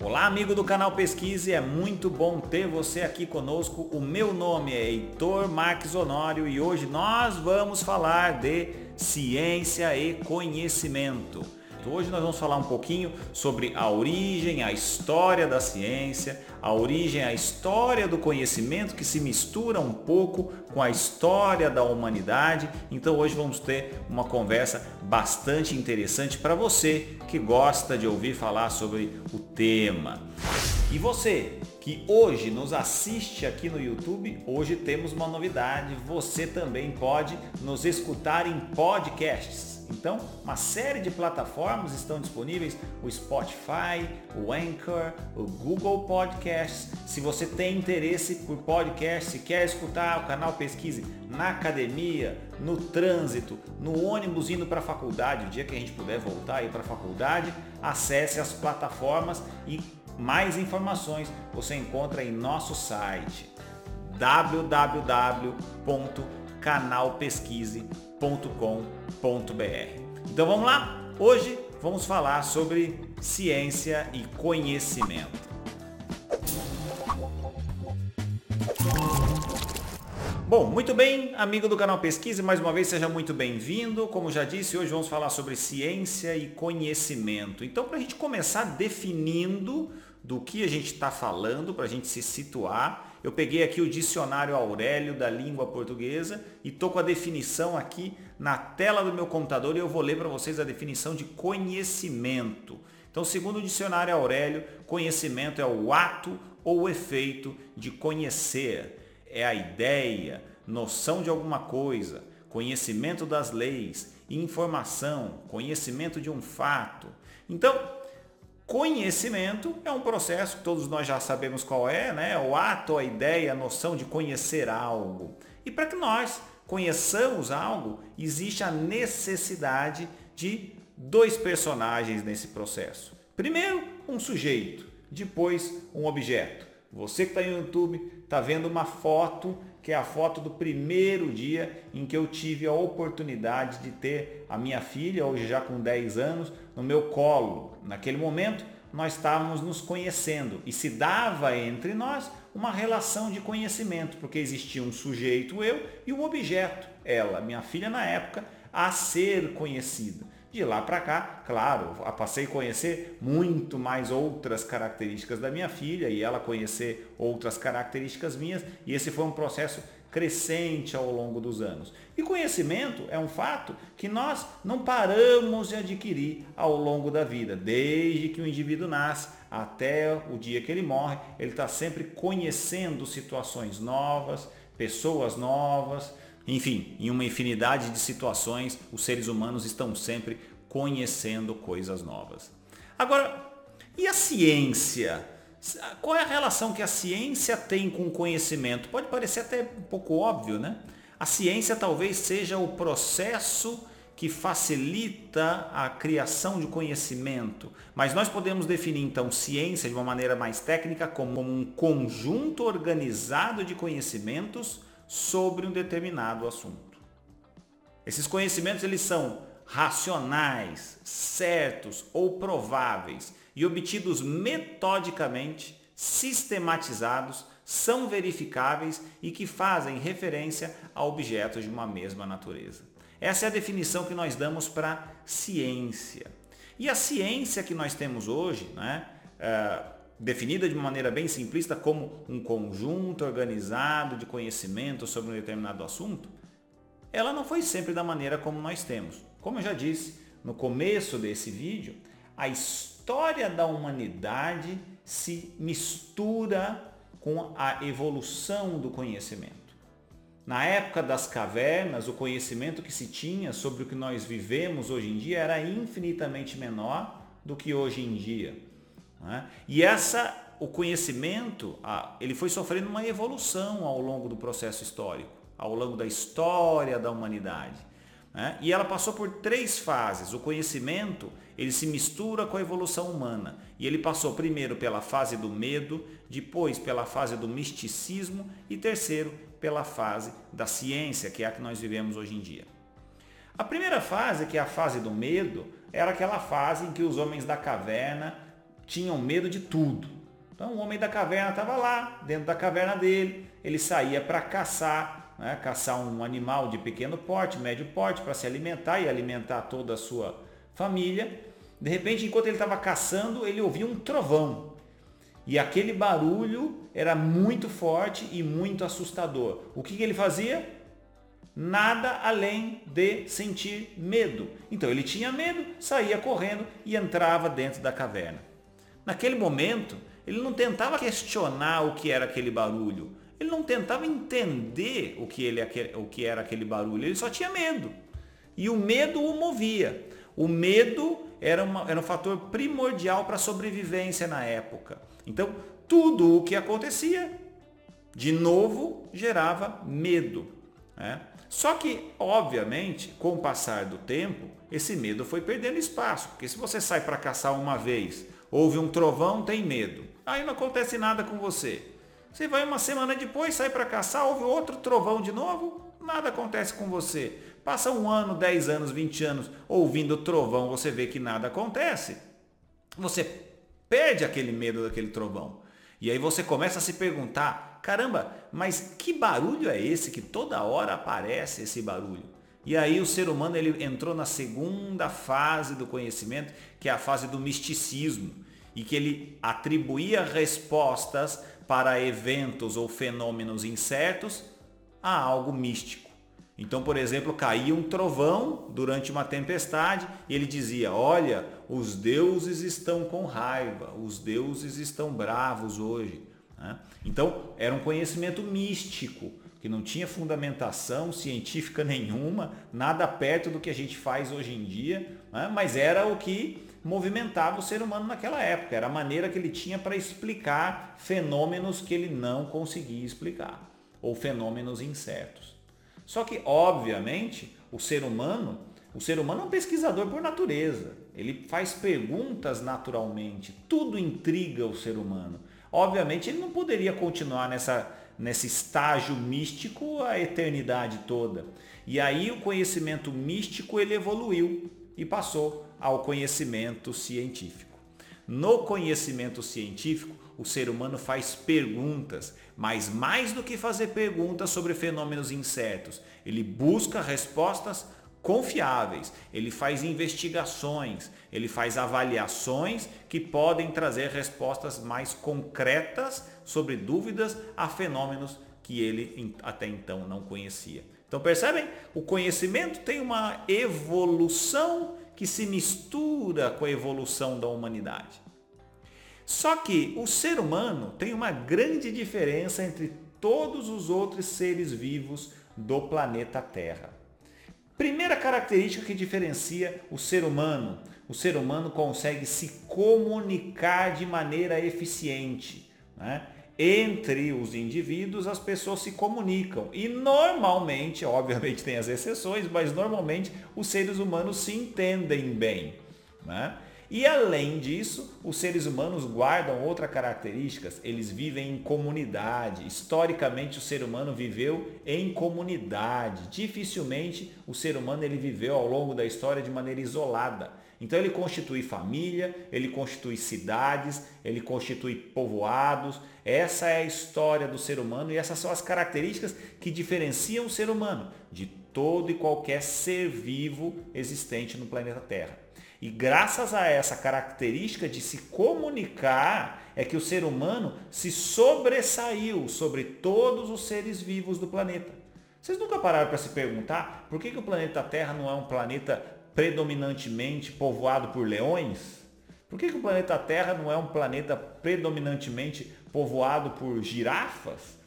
Olá, amigo do canal Pesquise, é muito bom ter você aqui conosco. O meu nome é Heitor Marques Honório e hoje nós vamos falar de ciência e conhecimento. Hoje nós vamos falar um pouquinho sobre a origem, a história da ciência, a origem, a história do conhecimento que se mistura um pouco com a história da humanidade. Então hoje vamos ter uma conversa bastante interessante para você que gosta de ouvir falar sobre o tema. E você que hoje nos assiste aqui no YouTube, hoje temos uma novidade. Você também pode nos escutar em podcasts. Então, uma série de plataformas estão disponíveis, o Spotify, o Anchor, o Google Podcasts. Se você tem interesse por podcast, se quer escutar o canal Pesquise na academia, no trânsito, no ônibus indo para a faculdade, o dia que a gente puder voltar aí para a faculdade, acesse as plataformas e mais informações você encontra em nosso site www.canalpesquise.com.br. Então vamos lá? Hoje vamos falar sobre ciência e conhecimento. Bom, muito bem, amigo do canal Pesquise, mais uma vez seja muito bem-vindo. Como já disse, hoje vamos falar sobre ciência e conhecimento. Então, para a gente começar definindo do que a gente está falando, para a gente se situar, eu peguei aqui o dicionário Aurélio da língua portuguesa e estou com a definição aqui na tela do meu computador e eu vou ler para vocês a definição de conhecimento. Então, segundo o dicionário Aurélio, conhecimento é o ato ou efeito de conhecer é a ideia, noção de alguma coisa, conhecimento das leis, informação, conhecimento de um fato. Então, conhecimento é um processo que todos nós já sabemos qual é, né? O ato, a ideia, a noção de conhecer algo. E para que nós conheçamos algo, existe a necessidade de dois personagens nesse processo. Primeiro, um sujeito, depois um objeto. Você que está no YouTube está vendo uma foto que é a foto do primeiro dia em que eu tive a oportunidade de ter a minha filha, hoje já com 10 anos, no meu colo. Naquele momento, nós estávamos nos conhecendo e se dava entre nós uma relação de conhecimento, porque existia um sujeito, eu, e um objeto, ela, minha filha na época, a ser conhecida. De lá para cá, claro, passei a conhecer muito mais outras características da minha filha e ela conhecer outras características minhas, e esse foi um processo crescente ao longo dos anos. E conhecimento é um fato que nós não paramos de adquirir ao longo da vida, desde que o indivíduo nasce até o dia que ele morre, ele está sempre conhecendo situações novas, pessoas novas, enfim, em uma infinidade de situações, os seres humanos estão sempre conhecendo coisas novas. Agora, e a ciência? Qual é a relação que a ciência tem com o conhecimento? Pode parecer até um pouco óbvio, né? A ciência talvez seja o processo que facilita a criação de conhecimento. Mas nós podemos definir então ciência de uma maneira mais técnica como um conjunto organizado de conhecimentos sobre um determinado assunto. Esses conhecimentos eles são racionais, certos ou prováveis e obtidos metodicamente, sistematizados, são verificáveis e que fazem referência a objetos de uma mesma natureza. Essa é a definição que nós damos para ciência. E a ciência que nós temos hoje, né, é, definida de uma maneira bem simplista como um conjunto organizado de conhecimento sobre um determinado assunto, ela não foi sempre da maneira como nós temos. Como eu já disse no começo desse vídeo, a história da humanidade se mistura com a evolução do conhecimento. Na época das cavernas, o conhecimento que se tinha sobre o que nós vivemos hoje em dia era infinitamente menor do que hoje em dia. Né? E essa, o conhecimento, ele foi sofrendo uma evolução ao longo do processo histórico, ao longo da história da humanidade. Né? E ela passou por três fases. O conhecimento, ele se mistura com a evolução humana. E ele passou primeiro pela fase do medo, depois pela fase do misticismo e terceiro pela fase da ciência, que é a que nós vivemos hoje em dia. A primeira fase, que é a fase do medo, era aquela fase em que os homens da caverna tinham medo de tudo. Então o homem da caverna estava lá, dentro da caverna dele, ele saía para caçar, né, caçar um animal de pequeno porte, médio porte, para se alimentar e alimentar toda a sua família. De repente, enquanto ele estava caçando, ele ouvia um trovão. E aquele barulho era muito forte e muito assustador. O que, que ele fazia? Nada além de sentir medo. Então ele tinha medo, saía correndo e entrava dentro da caverna. Naquele momento, ele não tentava questionar o que era aquele barulho. Ele não tentava entender o que, ele, o que era aquele barulho. Ele só tinha medo. E o medo o movia. O medo era, uma, era um fator primordial para a sobrevivência na época. Então, tudo o que acontecia, de novo, gerava medo. Né? Só que, obviamente, com o passar do tempo, esse medo foi perdendo espaço. Porque se você sai para caçar uma vez, ouve um trovão, tem medo. Aí não acontece nada com você. Você vai uma semana depois, sai para caçar, ouve outro trovão de novo, nada acontece com você. Passa um ano, 10 anos, 20 anos ouvindo trovão, você vê que nada acontece. Você perde aquele medo daquele trovão. E aí você começa a se perguntar, caramba, mas que barulho é esse que toda hora aparece esse barulho? E aí o ser humano ele entrou na segunda fase do conhecimento, que é a fase do misticismo e que ele atribuía respostas para eventos ou fenômenos incertos a algo místico. Então, por exemplo, caía um trovão durante uma tempestade e ele dizia: Olha, os deuses estão com raiva, os deuses estão bravos hoje. Né? Então, era um conhecimento místico, que não tinha fundamentação científica nenhuma, nada perto do que a gente faz hoje em dia, né? mas era o que movimentava o ser humano naquela época. Era a maneira que ele tinha para explicar fenômenos que ele não conseguia explicar, ou fenômenos incertos. Só que, obviamente, o ser humano, o ser humano é um pesquisador por natureza. Ele faz perguntas naturalmente. Tudo intriga o ser humano. Obviamente, ele não poderia continuar nessa, nesse estágio místico a eternidade toda. E aí o conhecimento místico ele evoluiu e passou ao conhecimento científico. No conhecimento científico, o ser humano faz perguntas, mas mais do que fazer perguntas sobre fenômenos incertos, ele busca respostas confiáveis, ele faz investigações, ele faz avaliações que podem trazer respostas mais concretas sobre dúvidas a fenômenos que ele até então não conhecia. Então percebem? O conhecimento tem uma evolução que se mistura com a evolução da humanidade. Só que o ser humano tem uma grande diferença entre todos os outros seres vivos do planeta Terra. Primeira característica que diferencia o ser humano, o ser humano consegue se comunicar de maneira eficiente. Né? entre os indivíduos as pessoas se comunicam. E normalmente, obviamente tem as exceções, mas normalmente os seres humanos se entendem bem. Né? E além disso, os seres humanos guardam outras características, eles vivem em comunidade. Historicamente o ser humano viveu em comunidade. Dificilmente o ser humano ele viveu ao longo da história de maneira isolada. Então ele constitui família, ele constitui cidades, ele constitui povoados. Essa é a história do ser humano e essas são as características que diferenciam o ser humano de todo e qualquer ser vivo existente no planeta Terra. E graças a essa característica de se comunicar é que o ser humano se sobressaiu sobre todos os seres vivos do planeta. Vocês nunca pararam para se perguntar por que, que o planeta Terra não é um planeta predominantemente povoado por leões? Por que, que o planeta Terra não é um planeta predominantemente povoado por girafas?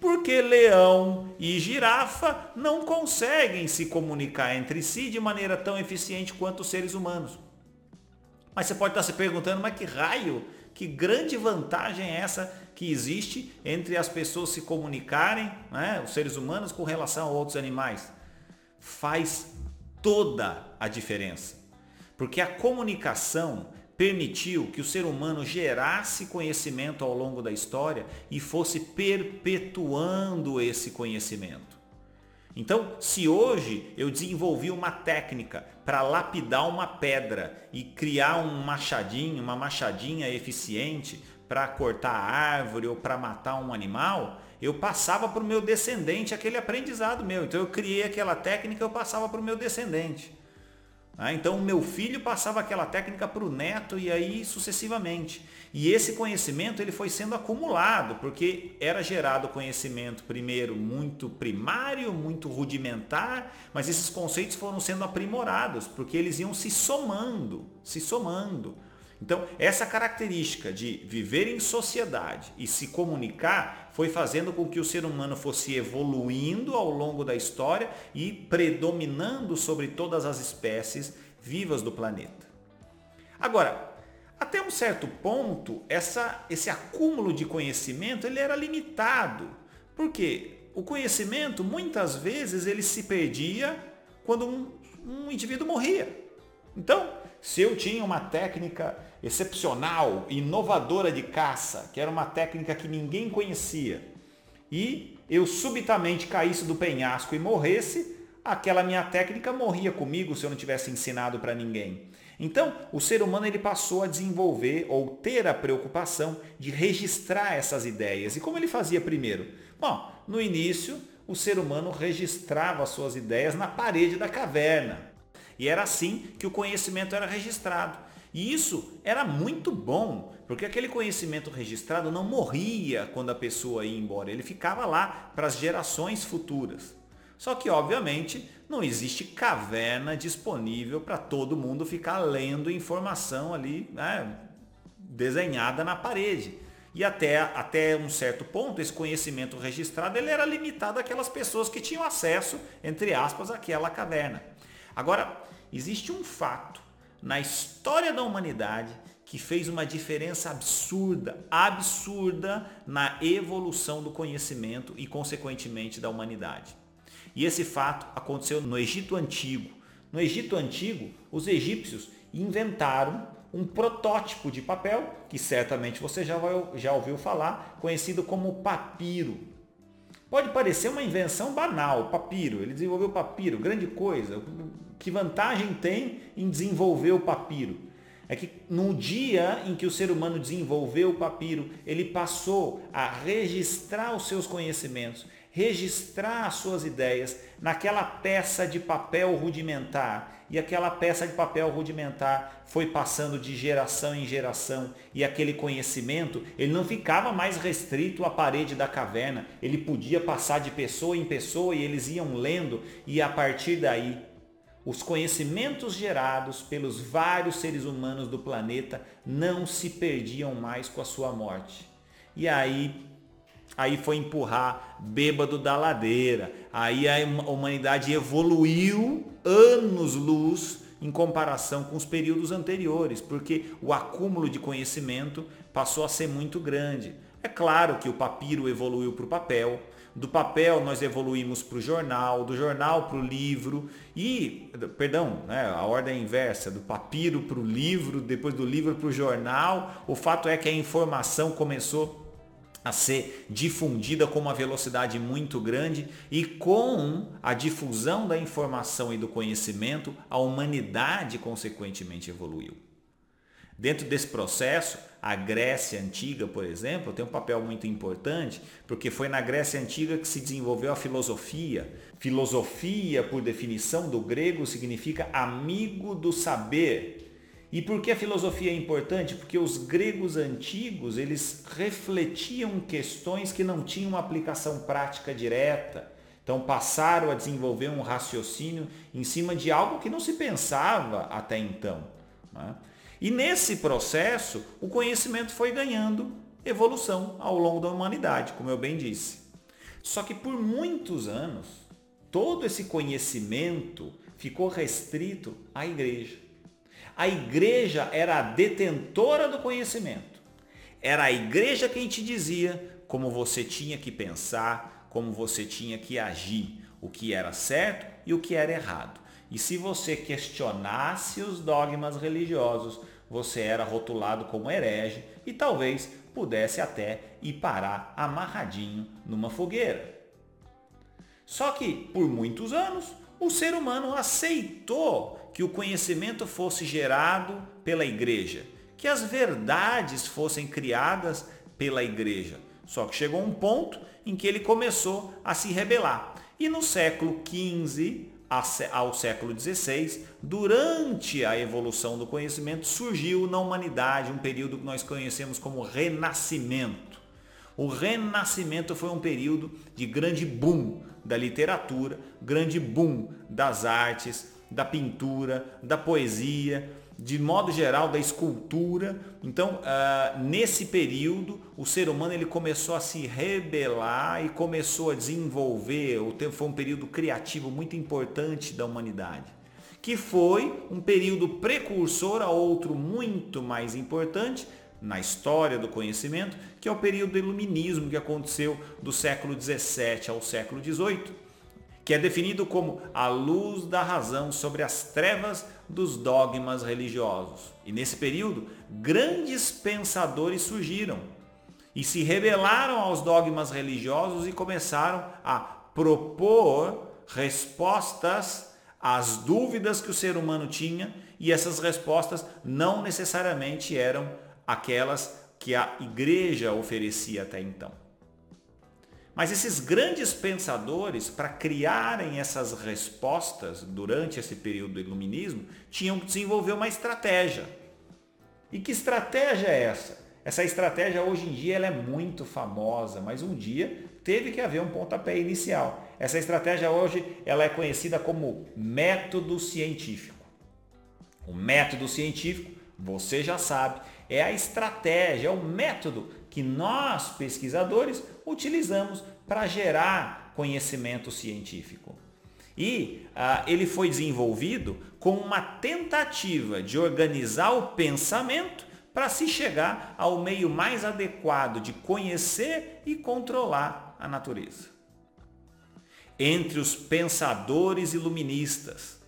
Porque leão e girafa não conseguem se comunicar entre si de maneira tão eficiente quanto os seres humanos. Mas você pode estar se perguntando, mas que raio, que grande vantagem é essa que existe entre as pessoas se comunicarem, né, os seres humanos, com relação a outros animais? Faz toda a diferença. Porque a comunicação permitiu que o ser humano gerasse conhecimento ao longo da história e fosse perpetuando esse conhecimento. Então, se hoje eu desenvolvi uma técnica para lapidar uma pedra e criar um machadinho, uma machadinha eficiente para cortar a árvore ou para matar um animal, eu passava para o meu descendente aquele aprendizado meu. Então eu criei aquela técnica, eu passava para o meu descendente. Ah, então o meu filho passava aquela técnica para o neto e aí sucessivamente. E esse conhecimento ele foi sendo acumulado, porque era gerado conhecimento primeiro muito primário, muito rudimentar, mas esses conceitos foram sendo aprimorados, porque eles iam se somando, se somando. Então, essa característica de viver em sociedade e se comunicar foi fazendo com que o ser humano fosse evoluindo ao longo da história e predominando sobre todas as espécies vivas do planeta. Agora, até um certo ponto, essa, esse acúmulo de conhecimento ele era limitado. Porque o conhecimento, muitas vezes, ele se perdia quando um, um indivíduo morria. Então, se eu tinha uma técnica excepcional, inovadora de caça, que era uma técnica que ninguém conhecia, e eu subitamente caísse do penhasco e morresse, aquela minha técnica morria comigo se eu não tivesse ensinado para ninguém. Então, o ser humano ele passou a desenvolver ou ter a preocupação de registrar essas ideias. E como ele fazia primeiro? Bom, no início, o ser humano registrava suas ideias na parede da caverna. E era assim que o conhecimento era registrado. E isso era muito bom, porque aquele conhecimento registrado não morria quando a pessoa ia embora, ele ficava lá para as gerações futuras. Só que, obviamente, não existe caverna disponível para todo mundo ficar lendo informação ali né, desenhada na parede. E até, até um certo ponto, esse conhecimento registrado ele era limitado àquelas pessoas que tinham acesso, entre aspas, àquela caverna. Agora, existe um fato na história da humanidade que fez uma diferença absurda, absurda na evolução do conhecimento e, consequentemente, da humanidade. E esse fato aconteceu no Egito Antigo. No Egito Antigo, os egípcios inventaram um protótipo de papel, que certamente você já, vai, já ouviu falar, conhecido como papiro. Pode parecer uma invenção banal, papiro. Ele desenvolveu papiro, grande coisa. Que vantagem tem em desenvolver o papiro? É que no dia em que o ser humano desenvolveu o papiro, ele passou a registrar os seus conhecimentos, registrar as suas ideias naquela peça de papel rudimentar. E aquela peça de papel rudimentar foi passando de geração em geração e aquele conhecimento, ele não ficava mais restrito à parede da caverna, ele podia passar de pessoa em pessoa e eles iam lendo e a partir daí os conhecimentos gerados pelos vários seres humanos do planeta não se perdiam mais com a sua morte. E aí aí foi empurrar bêbado da ladeira. Aí a humanidade evoluiu anos-luz em comparação com os períodos anteriores, porque o acúmulo de conhecimento passou a ser muito grande. É claro que o papiro evoluiu para o papel, do papel nós evoluímos para o jornal, do jornal para o livro e, perdão, né, a ordem inversa, do papiro para o livro, depois do livro para o jornal. O fato é que a informação começou a ser difundida com uma velocidade muito grande e com a difusão da informação e do conhecimento, a humanidade consequentemente evoluiu. Dentro desse processo, a Grécia Antiga, por exemplo, tem um papel muito importante, porque foi na Grécia Antiga que se desenvolveu a filosofia. Filosofia, por definição do grego, significa amigo do saber. E por que a filosofia é importante? Porque os gregos antigos, eles refletiam questões que não tinham aplicação prática direta. Então passaram a desenvolver um raciocínio em cima de algo que não se pensava até então. Né? E nesse processo, o conhecimento foi ganhando evolução ao longo da humanidade, como eu bem disse. Só que por muitos anos, todo esse conhecimento ficou restrito à igreja. A igreja era a detentora do conhecimento. Era a igreja quem te dizia como você tinha que pensar, como você tinha que agir, o que era certo e o que era errado. E se você questionasse os dogmas religiosos, você era rotulado como herege e talvez pudesse até ir parar amarradinho numa fogueira. Só que, por muitos anos, o ser humano aceitou que o conhecimento fosse gerado pela igreja, que as verdades fossem criadas pela igreja. Só que chegou um ponto em que ele começou a se rebelar. E no século XV ao século XVI, durante a evolução do conhecimento, surgiu na humanidade um período que nós conhecemos como Renascimento. O Renascimento foi um período de grande boom da literatura, grande boom das artes, da pintura, da poesia, de modo geral da escultura. Então, uh, nesse período, o ser humano ele começou a se rebelar e começou a desenvolver, foi um período criativo muito importante da humanidade, que foi um período precursor a outro muito mais importante na história do conhecimento, que é o período do iluminismo que aconteceu do século 17 ao século 18 que é definido como a luz da razão sobre as trevas dos dogmas religiosos. E nesse período, grandes pensadores surgiram e se rebelaram aos dogmas religiosos e começaram a propor respostas às dúvidas que o ser humano tinha, e essas respostas não necessariamente eram aquelas que a igreja oferecia até então. Mas esses grandes pensadores, para criarem essas respostas durante esse período do iluminismo, tinham que desenvolver uma estratégia. E que estratégia é essa? Essa estratégia hoje em dia ela é muito famosa, mas um dia teve que haver um pontapé inicial. Essa estratégia hoje ela é conhecida como método científico. O método científico, você já sabe, é a estratégia, é o método que nós, pesquisadores, utilizamos para gerar conhecimento científico. E ah, ele foi desenvolvido com uma tentativa de organizar o pensamento para se chegar ao meio mais adequado de conhecer e controlar a natureza. Entre os pensadores iluministas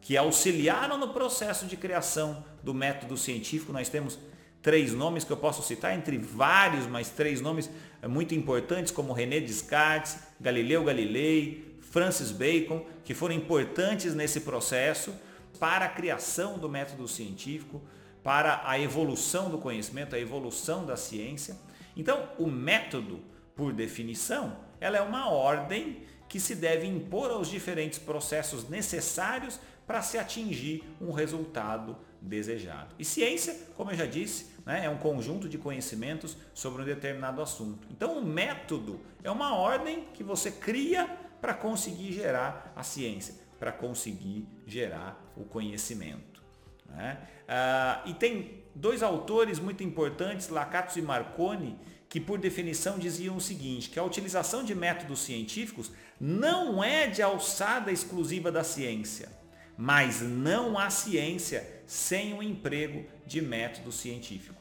que auxiliaram no processo de criação do método científico, nós temos três nomes que eu posso citar, entre vários, mas três nomes muito importantes, como René Descartes, Galileu Galilei, Francis Bacon, que foram importantes nesse processo para a criação do método científico, para a evolução do conhecimento, a evolução da ciência. Então, o método, por definição, ela é uma ordem que se deve impor aos diferentes processos necessários para se atingir um resultado desejado. E ciência, como eu já disse, né, é um conjunto de conhecimentos sobre um determinado assunto. Então, o método é uma ordem que você cria para conseguir gerar a ciência, para conseguir gerar o conhecimento. Né? Ah, e tem dois autores muito importantes, Lakatos e Marconi, que por definição diziam o seguinte, que a utilização de métodos científicos não é de alçada exclusiva da ciência, mas não há ciência sem o emprego de métodos científicos.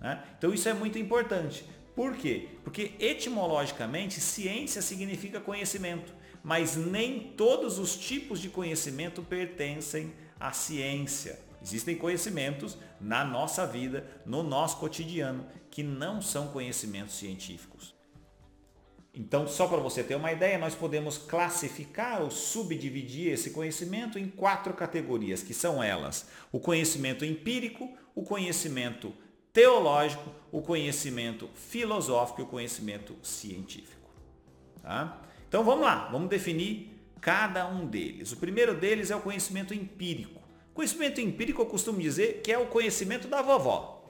Né? Então isso é muito importante. Por quê? Porque etimologicamente ciência significa conhecimento, mas nem todos os tipos de conhecimento pertencem à ciência. Existem conhecimentos na nossa vida, no nosso cotidiano, que não são conhecimentos científicos. Então, só para você ter uma ideia, nós podemos classificar ou subdividir esse conhecimento em quatro categorias, que são elas: o conhecimento empírico, o conhecimento teológico, o conhecimento filosófico e o conhecimento científico. Tá? Então vamos lá, vamos definir cada um deles. O primeiro deles é o conhecimento empírico. Conhecimento empírico eu costumo dizer que é o conhecimento da vovó.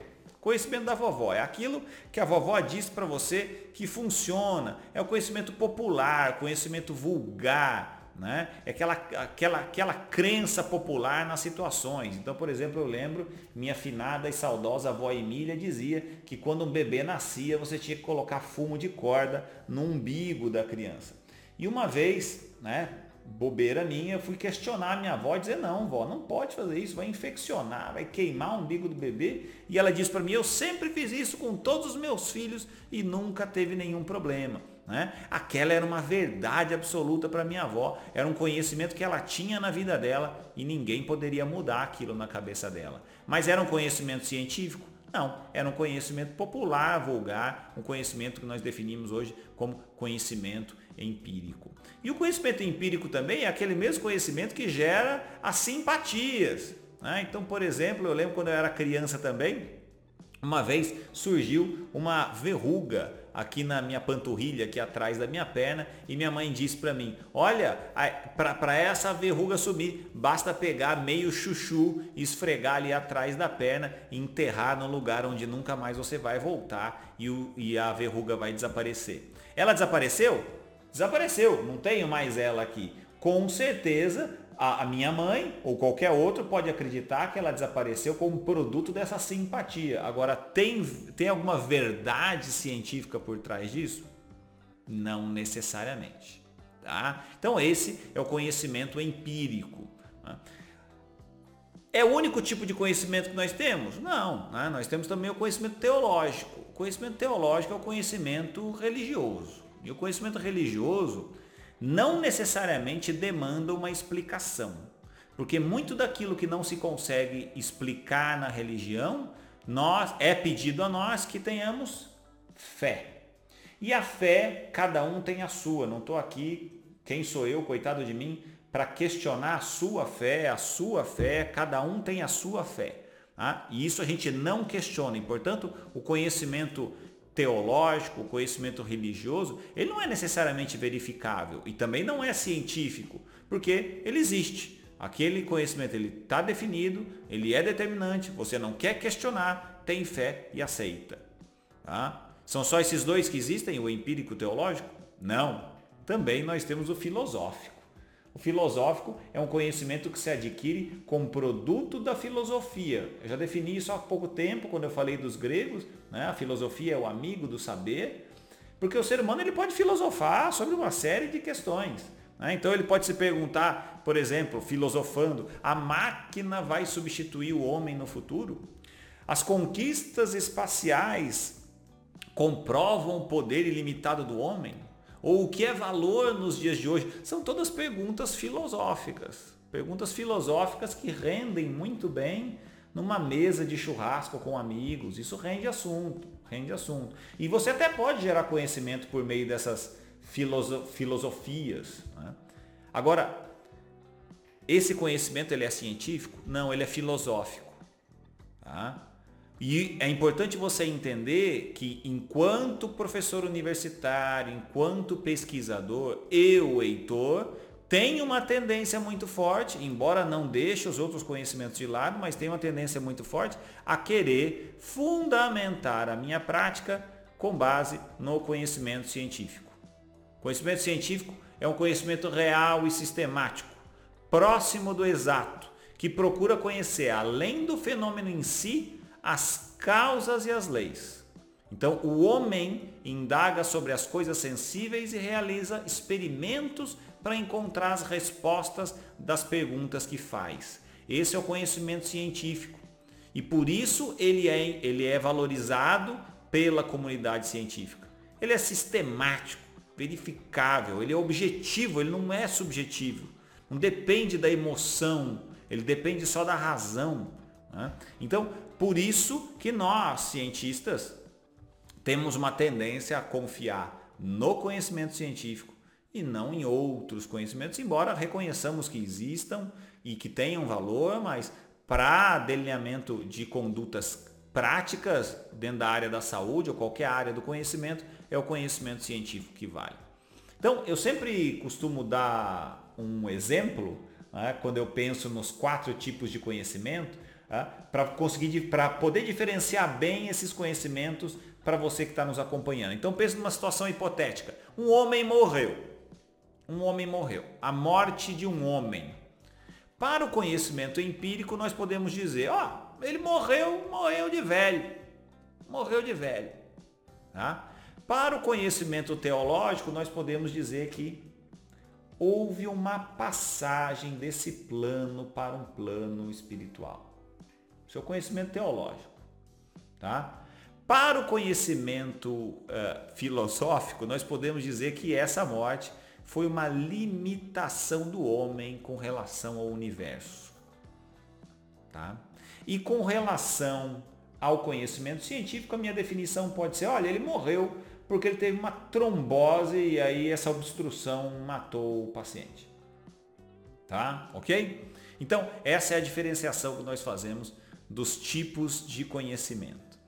Conhecimento da vovó é aquilo que a vovó disse para você que funciona. É o conhecimento popular, conhecimento vulgar, né? É aquela, aquela, aquela crença popular nas situações. Então, por exemplo, eu lembro, minha finada e saudosa avó Emília dizia que quando um bebê nascia, você tinha que colocar fumo de corda no umbigo da criança. E uma vez, né, bobeira minha, eu fui questionar a minha avó e dizer, não, vó, não pode fazer isso, vai infeccionar, vai queimar o umbigo do bebê. E ela disse para mim, eu sempre fiz isso com todos os meus filhos e nunca teve nenhum problema. Né? Aquela era uma verdade absoluta para minha avó, era um conhecimento que ela tinha na vida dela e ninguém poderia mudar aquilo na cabeça dela. Mas era um conhecimento científico? Não, era um conhecimento popular, vulgar, um conhecimento que nós definimos hoje como conhecimento empírico. E o conhecimento empírico também é aquele mesmo conhecimento que gera as simpatias. Né? Então, por exemplo, eu lembro quando eu era criança também, uma vez surgiu uma verruga aqui na minha panturrilha, aqui atrás da minha perna, e minha mãe disse para mim, olha, para essa verruga sumir, basta pegar meio chuchu, esfregar ali atrás da perna e enterrar no lugar onde nunca mais você vai voltar e, o, e a verruga vai desaparecer. Ela desapareceu? Desapareceu, não tenho mais ela aqui. Com certeza a, a, minha mãe ou qualquer outro pode acreditar que ela desapareceu como produto dessa simpatia. Agora, tem, tem alguma verdade científica por trás disso? Não necessariamente. Tá? Então esse é o conhecimento empírico. Né? É o único tipo de conhecimento que nós temos? Não. Né? Nós temos também o conhecimento teológico. O conhecimento teológico é o conhecimento religioso. E o conhecimento religioso não necessariamente demanda uma explicação. Porque muito daquilo que não se consegue explicar na religião, nós é pedido a nós que tenhamos fé. E a fé, cada um tem a sua. Não estou aqui, quem sou eu, coitado de mim, para questionar a sua fé, a sua fé, cada um tem a sua fé. Tá? E isso a gente não questiona. E, portanto, o conhecimento teológico, o conhecimento religioso, ele não é necessariamente verificável e também não é científico, porque ele existe. Aquele conhecimento ele está definido, ele é determinante, você não quer questionar, tem fé e aceita. Tá? São só esses dois que existem, o empírico teológico? Não. Também nós temos o filosófico. O filosófico é um conhecimento que se adquire como produto da filosofia. Eu já defini isso há pouco tempo, quando eu falei dos gregos. Né? A filosofia é o amigo do saber. Porque o ser humano ele pode filosofar sobre uma série de questões. Né? Então ele pode se perguntar, por exemplo, filosofando, a máquina vai substituir o homem no futuro? As conquistas espaciais comprovam o poder ilimitado do homem? Ou o que é valor nos dias de hoje? São todas perguntas filosóficas. Perguntas filosóficas que rendem muito bem numa mesa de churrasco com amigos. Isso rende assunto, rende assunto. E você até pode gerar conhecimento por meio dessas filosofias. Né? Agora, esse conhecimento ele é científico? Não, ele é filosófico. Tá? E é importante você entender que enquanto professor universitário, enquanto pesquisador, eu, Heitor, tenho uma tendência muito forte, embora não deixe os outros conhecimentos de lado, mas tenho uma tendência muito forte a querer fundamentar a minha prática com base no conhecimento científico. Conhecimento científico é um conhecimento real e sistemático, próximo do exato, que procura conhecer além do fenômeno em si, as causas e as leis. Então, o homem indaga sobre as coisas sensíveis e realiza experimentos para encontrar as respostas das perguntas que faz. Esse é o conhecimento científico. E por isso ele é, ele é valorizado pela comunidade científica. Ele é sistemático, verificável, ele é objetivo, ele não é subjetivo. Não depende da emoção, ele depende só da razão. Né? Então, por isso que nós, cientistas, temos uma tendência a confiar no conhecimento científico e não em outros conhecimentos, embora reconheçamos que existam e que tenham valor, mas para delineamento de condutas práticas dentro da área da saúde ou qualquer área do conhecimento, é o conhecimento científico que vale. Então, eu sempre costumo dar um exemplo, né, quando eu penso nos quatro tipos de conhecimento? Para conseguir, para poder diferenciar bem esses conhecimentos para você que está nos acompanhando. Então pense numa situação hipotética. Um homem morreu. Um homem morreu. A morte de um homem. Para o conhecimento empírico, nós podemos dizer, ó, oh, ele morreu, morreu de velho. Morreu de velho. Tá? Para o conhecimento teológico, nós podemos dizer que houve uma passagem desse plano para um plano espiritual seu conhecimento teológico. Tá? Para o conhecimento uh, filosófico, nós podemos dizer que essa morte foi uma limitação do homem com relação ao universo. Tá? E com relação ao conhecimento científico, a minha definição pode ser, olha, ele morreu porque ele teve uma trombose e aí essa obstrução matou o paciente. Tá? Ok? Então, essa é a diferenciação que nós fazemos dos tipos de conhecimento.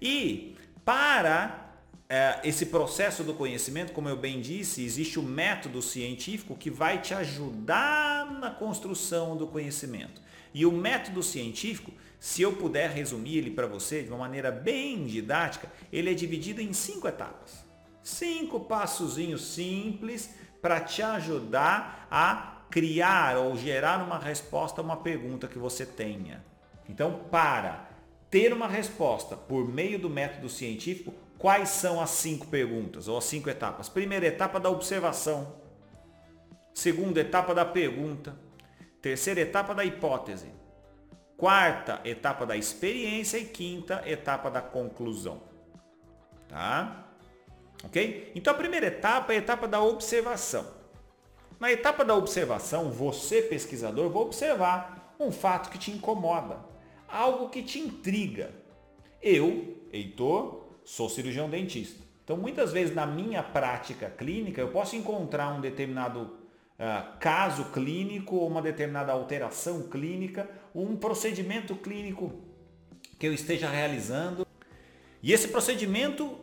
E para é, esse processo do conhecimento, como eu bem disse, existe o método científico que vai te ajudar na construção do conhecimento. E o método científico, se eu puder resumir ele para você de uma maneira bem didática, ele é dividido em cinco etapas. Cinco passozinhos simples para te ajudar a criar ou gerar uma resposta a uma pergunta que você tenha. Então, para ter uma resposta por meio do método científico, quais são as cinco perguntas ou as cinco etapas? Primeira etapa da observação. Segunda etapa da pergunta. Terceira etapa da hipótese. Quarta etapa da experiência e quinta etapa da conclusão. Tá? Ok? Então a primeira etapa é a etapa da observação. Na etapa da observação, você pesquisador vai observar um fato que te incomoda, algo que te intriga. Eu, Heitor, sou cirurgião dentista. Então muitas vezes na minha prática clínica eu posso encontrar um determinado uh, caso clínico, uma determinada alteração clínica, um procedimento clínico que eu esteja realizando. E esse procedimento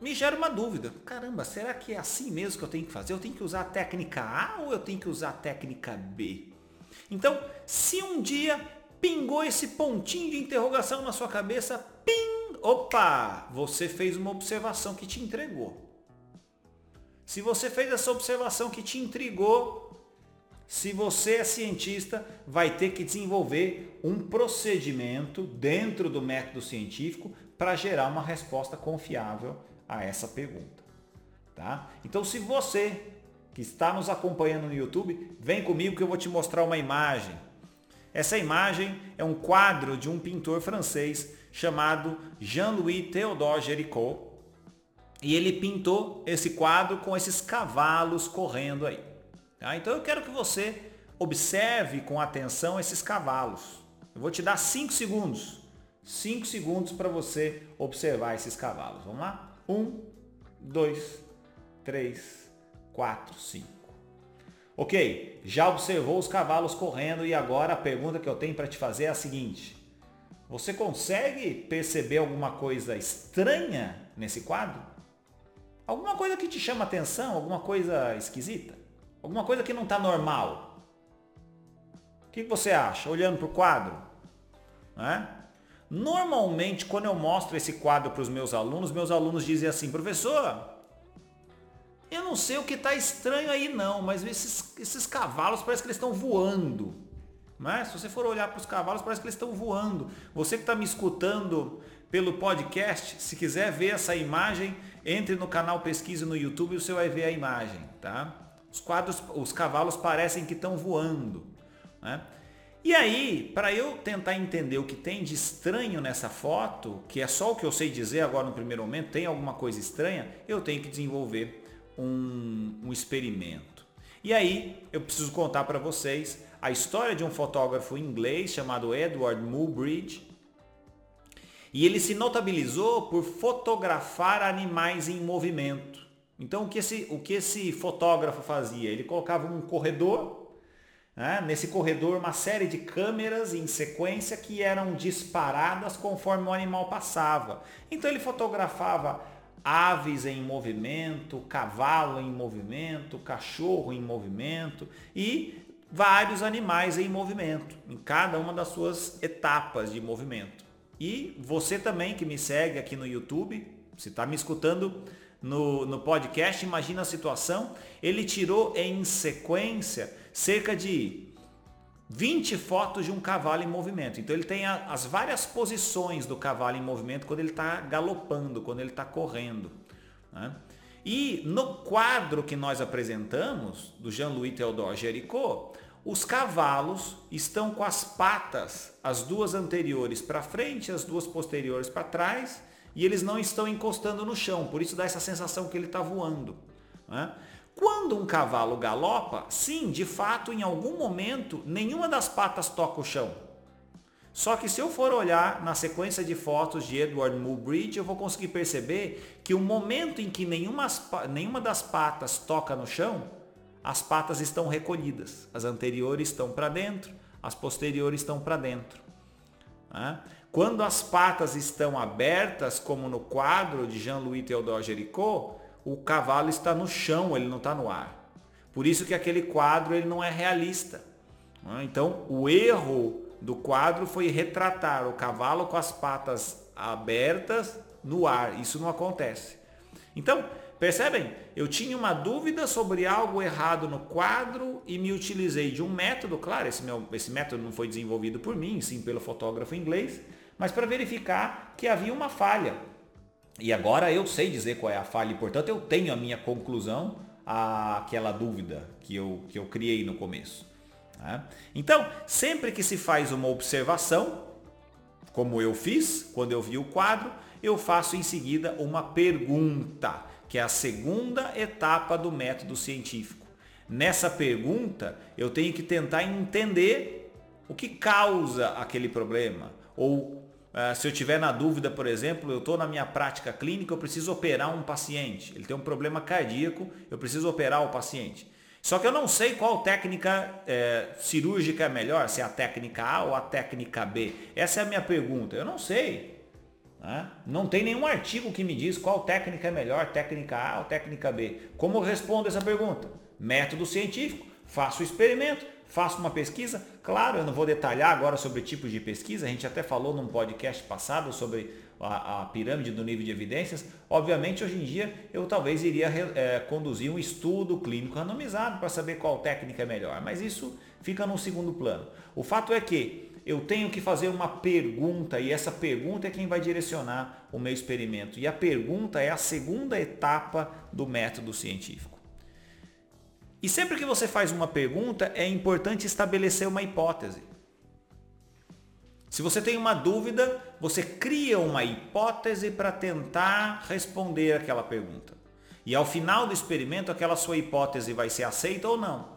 me gera uma dúvida. Caramba, será que é assim mesmo que eu tenho que fazer? Eu tenho que usar a técnica A ou eu tenho que usar a técnica B? Então, se um dia pingou esse pontinho de interrogação na sua cabeça, pim, opa, você fez uma observação que te entregou. Se você fez essa observação que te intrigou, se você é cientista, vai ter que desenvolver um procedimento dentro do método científico para gerar uma resposta confiável a essa pergunta. Tá? Então se você que está nos acompanhando no YouTube, vem comigo que eu vou te mostrar uma imagem. Essa imagem é um quadro de um pintor francês chamado Jean-Louis Théodore Géricault. E ele pintou esse quadro com esses cavalos correndo aí. Tá? Então eu quero que você observe com atenção esses cavalos. Eu vou te dar 5 segundos. 5 segundos para você observar esses cavalos. Vamos lá? Um, dois, três, quatro, cinco. Ok, já observou os cavalos correndo e agora a pergunta que eu tenho para te fazer é a seguinte. Você consegue perceber alguma coisa estranha nesse quadro? Alguma coisa que te chama atenção? Alguma coisa esquisita? Alguma coisa que não está normal? O que você acha olhando para o quadro? Né? Normalmente, quando eu mostro esse quadro para os meus alunos, meus alunos dizem assim, professor, eu não sei o que está estranho aí não, mas esses, esses cavalos parece que eles estão voando. Mas se você for olhar para os cavalos, parece que eles estão voando. Você que está me escutando pelo podcast, se quiser ver essa imagem, entre no canal Pesquisa no YouTube e você vai ver a imagem. Tá? Os quadros, os cavalos parecem que estão voando. Né? E aí, para eu tentar entender o que tem de estranho nessa foto, que é só o que eu sei dizer agora no primeiro momento, tem alguma coisa estranha, eu tenho que desenvolver um, um experimento. E aí, eu preciso contar para vocês a história de um fotógrafo inglês chamado Edward Muybridge. E ele se notabilizou por fotografar animais em movimento. Então, o que esse, o que esse fotógrafo fazia? Ele colocava um corredor né? Nesse corredor, uma série de câmeras em sequência que eram disparadas conforme o animal passava. Então ele fotografava aves em movimento, cavalo em movimento, cachorro em movimento e vários animais em movimento, em cada uma das suas etapas de movimento. E você também que me segue aqui no YouTube, se está me escutando no, no podcast, imagina a situação, ele tirou em sequência cerca de 20 fotos de um cavalo em movimento. Então ele tem a, as várias posições do cavalo em movimento quando ele está galopando, quando ele está correndo. Né? E no quadro que nós apresentamos, do Jean-Louis Théodore Géricault, os cavalos estão com as patas, as duas anteriores para frente, as duas posteriores para trás, e eles não estão encostando no chão, por isso dá essa sensação que ele está voando. Né? Quando um cavalo galopa, sim, de fato, em algum momento, nenhuma das patas toca o chão. Só que se eu for olhar na sequência de fotos de Edward Muybridge, eu vou conseguir perceber que o momento em que nenhuma, nenhuma das patas toca no chão, as patas estão recolhidas. As anteriores estão para dentro, as posteriores estão para dentro. Né? Quando as patas estão abertas, como no quadro de Jean-Louis Théodore Géricault, o cavalo está no chão, ele não está no ar. Por isso que aquele quadro ele não é realista. Né? Então, o erro do quadro foi retratar o cavalo com as patas abertas no ar. Isso não acontece. Então, percebem? Eu tinha uma dúvida sobre algo errado no quadro e me utilizei de um método, claro, esse, meu, esse método não foi desenvolvido por mim, sim pelo fotógrafo inglês, mas para verificar que havia uma falha. E agora eu sei dizer qual é a falha e, portanto, eu tenho a minha conclusão àquela dúvida que eu, que eu criei no começo. Né? Então, sempre que se faz uma observação, como eu fiz quando eu vi o quadro, eu faço em seguida uma pergunta, que é a segunda etapa do método científico. Nessa pergunta, eu tenho que tentar entender o que causa aquele problema. Ou uh, se eu tiver na dúvida, por exemplo, eu estou na minha prática clínica, eu preciso operar um paciente. Ele tem um problema cardíaco, eu preciso operar o paciente. Só que eu não sei qual técnica é, cirúrgica é melhor, se é a técnica A ou a técnica B. Essa é a minha pergunta. Eu não sei. Né? Não tem nenhum artigo que me diz qual técnica é melhor, técnica A ou técnica B. Como eu respondo essa pergunta? Método científico. Faço o experimento, faço uma pesquisa. Claro, eu não vou detalhar agora sobre tipos de pesquisa. A gente até falou num podcast passado sobre a, a, pirâmide do nível de evidências, obviamente hoje em dia eu talvez iria é, conduzir um estudo clínico randomizado para saber qual técnica é melhor, mas isso fica no segundo plano. O fato é que eu tenho que fazer uma pergunta e essa pergunta é quem vai direcionar o meu experimento. E a pergunta é a segunda etapa do método científico. E sempre que você faz uma pergunta, é importante estabelecer uma hipótese. Se você tem uma dúvida, você cria uma hipótese para tentar responder aquela pergunta. E ao final do experimento, aquela sua hipótese vai ser aceita ou não.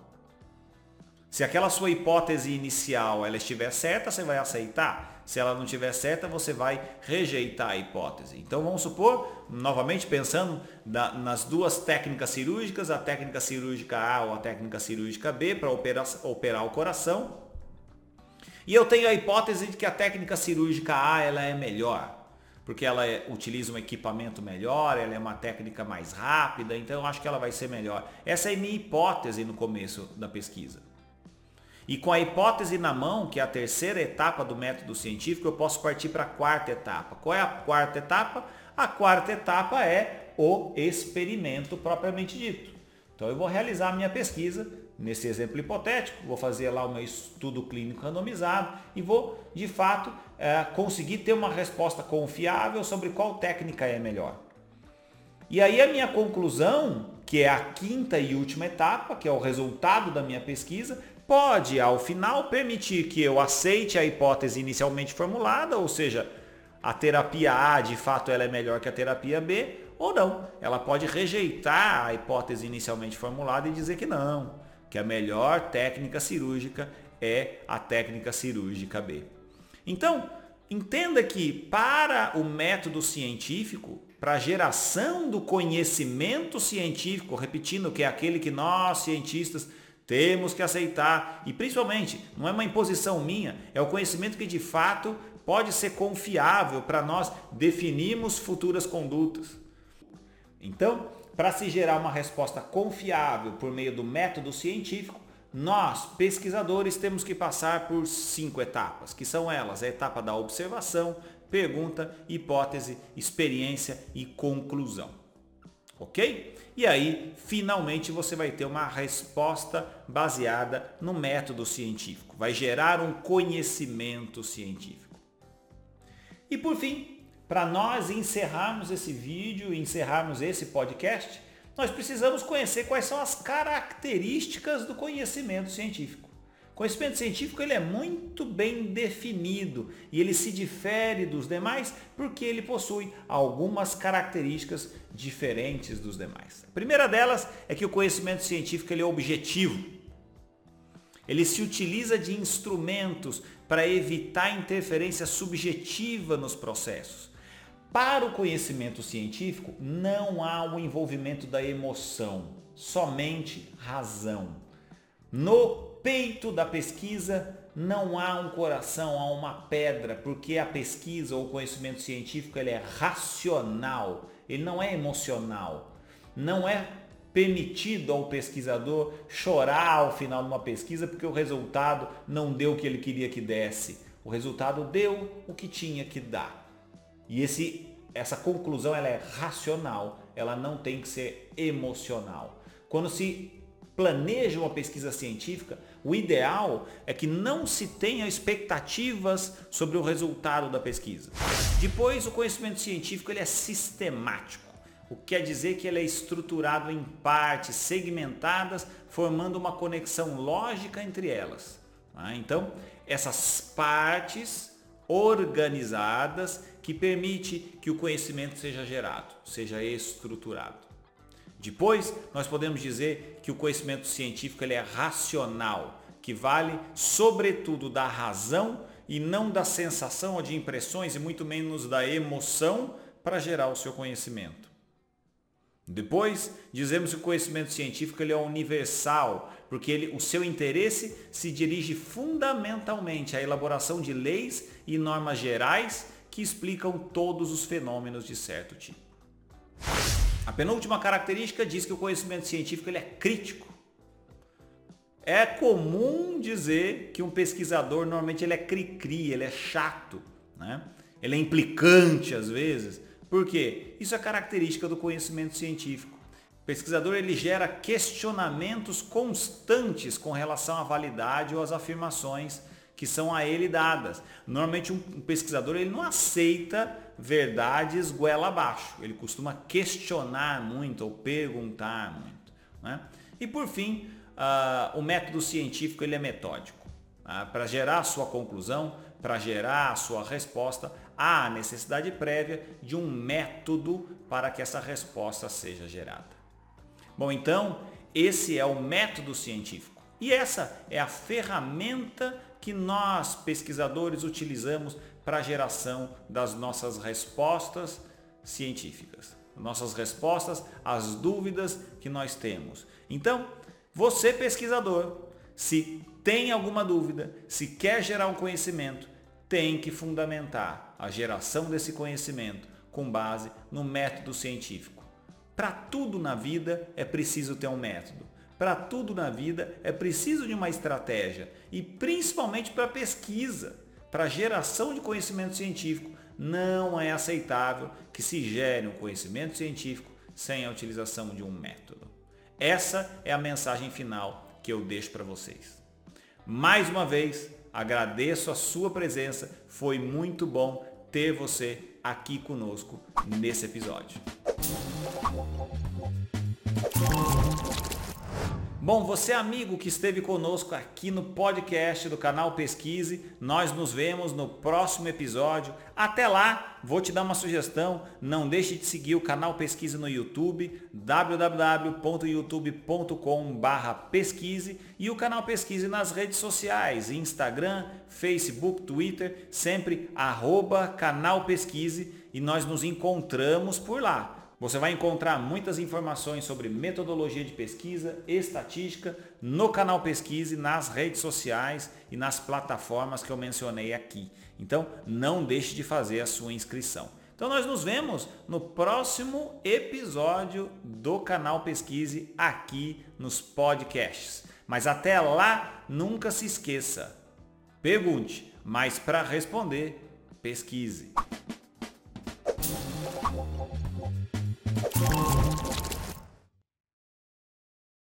Se aquela sua hipótese inicial ela estiver certa, você vai aceitar. Se ela não estiver certa, você vai rejeitar a hipótese. Então vamos supor, novamente pensando na, nas duas técnicas cirúrgicas, a técnica cirúrgica A ou a técnica cirúrgica B para operar, operar o coração. E eu tenho a hipótese de que a técnica cirúrgica A ela é melhor, porque ela é, utiliza um equipamento melhor, ela é uma técnica mais rápida, então eu acho que ela vai ser melhor. Essa é a minha hipótese no começo da pesquisa. E com a hipótese na mão, que é a terceira etapa do método científico, eu posso partir para a quarta etapa. Qual é a quarta etapa? A quarta etapa é o experimento propriamente dito. Então eu vou realizar a minha pesquisa, nesse exemplo hipotético, vou fazer lá o meu estudo clínico randomizado e vou, de fato, é, conseguir ter uma resposta confiável sobre qual técnica é melhor. E aí a minha conclusão, que é a quinta e última etapa, que é o resultado da minha pesquisa, pode, ao final, permitir que eu aceite a hipótese inicialmente formulada, ou seja, a terapia A de fato ela é melhor que a terapia B, ou não. Ela pode rejeitar a hipótese inicialmente formulada e dizer que não que a melhor técnica cirúrgica é a técnica cirúrgica B. Então, entenda que para o método científico, para a geração do conhecimento científico, repetindo que é aquele que nós cientistas temos que aceitar, e principalmente, não é uma imposição minha, é o conhecimento que de fato pode ser confiável para nós definirmos futuras condutas. Então, para se gerar uma resposta confiável por meio do método científico, nós, pesquisadores, temos que passar por cinco etapas, que são elas: a etapa da observação, pergunta, hipótese, experiência e conclusão. Ok? E aí, finalmente, você vai ter uma resposta baseada no método científico. Vai gerar um conhecimento científico. E por fim, para nós encerrarmos esse vídeo, encerrarmos esse podcast, nós precisamos conhecer quais são as características do conhecimento científico. Conhecimento científico ele é muito bem definido e ele se difere dos demais porque ele possui algumas características diferentes dos demais. A primeira delas é que o conhecimento científico ele é objetivo. Ele se utiliza de instrumentos para evitar interferência subjetiva nos processos. Para o conhecimento científico, não há o envolvimento da emoção, somente razão. No peito da pesquisa não há um coração, há uma pedra, porque a pesquisa ou o conhecimento científico ele é racional, ele não é emocional. Não é permitido ao pesquisador chorar ao final de uma pesquisa porque o resultado não deu o que ele queria que desse. O resultado deu o que tinha que dar. E esse, essa conclusão ela é racional, ela não tem que ser emocional. Quando se planeja uma pesquisa científica, o ideal é que não se tenha expectativas sobre o resultado da pesquisa. Depois, o conhecimento científico ele é sistemático, o que quer dizer que ele é estruturado em partes segmentadas, formando uma conexão lógica entre elas. Tá? Então, essas partes organizadas que permite que o conhecimento seja gerado, seja estruturado. Depois, nós podemos dizer que o conhecimento científico ele é racional, que vale sobretudo da razão e não da sensação ou de impressões e muito menos da emoção para gerar o seu conhecimento. Depois, dizemos que o conhecimento científico ele é universal, porque ele, o seu interesse se dirige fundamentalmente à elaboração de leis e normas gerais que explicam todos os fenômenos de certo tipo. A penúltima característica diz que o conhecimento científico ele é crítico. É comum dizer que um pesquisador normalmente ele é cri-cri, ele é chato, né? ele é implicante às vezes. Por quê? Isso é característica do conhecimento científico. O pesquisador ele gera questionamentos constantes com relação à validade ou às afirmações que são a ele dadas. Normalmente um pesquisador ele não aceita verdades goela abaixo. Ele costuma questionar muito ou perguntar muito. Né? E por fim, uh, o método científico ele é metódico. Uh, para gerar a sua conclusão, para gerar a sua resposta, há a necessidade prévia de um método para que essa resposta seja gerada. Bom, então, esse é o método científico. E essa é a ferramenta que nós, pesquisadores, utilizamos para a geração das nossas respostas científicas. Nossas respostas às dúvidas que nós temos. Então, você pesquisador, se tem alguma dúvida, se quer gerar um conhecimento, tem que fundamentar a geração desse conhecimento com base no método científico. Para tudo na vida é preciso ter um método. Para tudo na vida é preciso de uma estratégia e principalmente para pesquisa, para geração de conhecimento científico. Não é aceitável que se gere um conhecimento científico sem a utilização de um método. Essa é a mensagem final que eu deixo para vocês. Mais uma vez, agradeço a sua presença. Foi muito bom ter você aqui conosco nesse episódio. Bom, você amigo que esteve conosco aqui no podcast do canal Pesquise, nós nos vemos no próximo episódio. Até lá, vou te dar uma sugestão, não deixe de seguir o canal Pesquise no YouTube, www.youtube.com/pesquise e o canal Pesquise nas redes sociais, Instagram, Facebook, Twitter, sempre arroba canal Pesquise e nós nos encontramos por lá. Você vai encontrar muitas informações sobre metodologia de pesquisa, estatística, no canal Pesquise, nas redes sociais e nas plataformas que eu mencionei aqui. Então, não deixe de fazer a sua inscrição. Então, nós nos vemos no próximo episódio do canal Pesquise aqui nos podcasts. Mas até lá, nunca se esqueça. Pergunte, mas para responder, pesquise.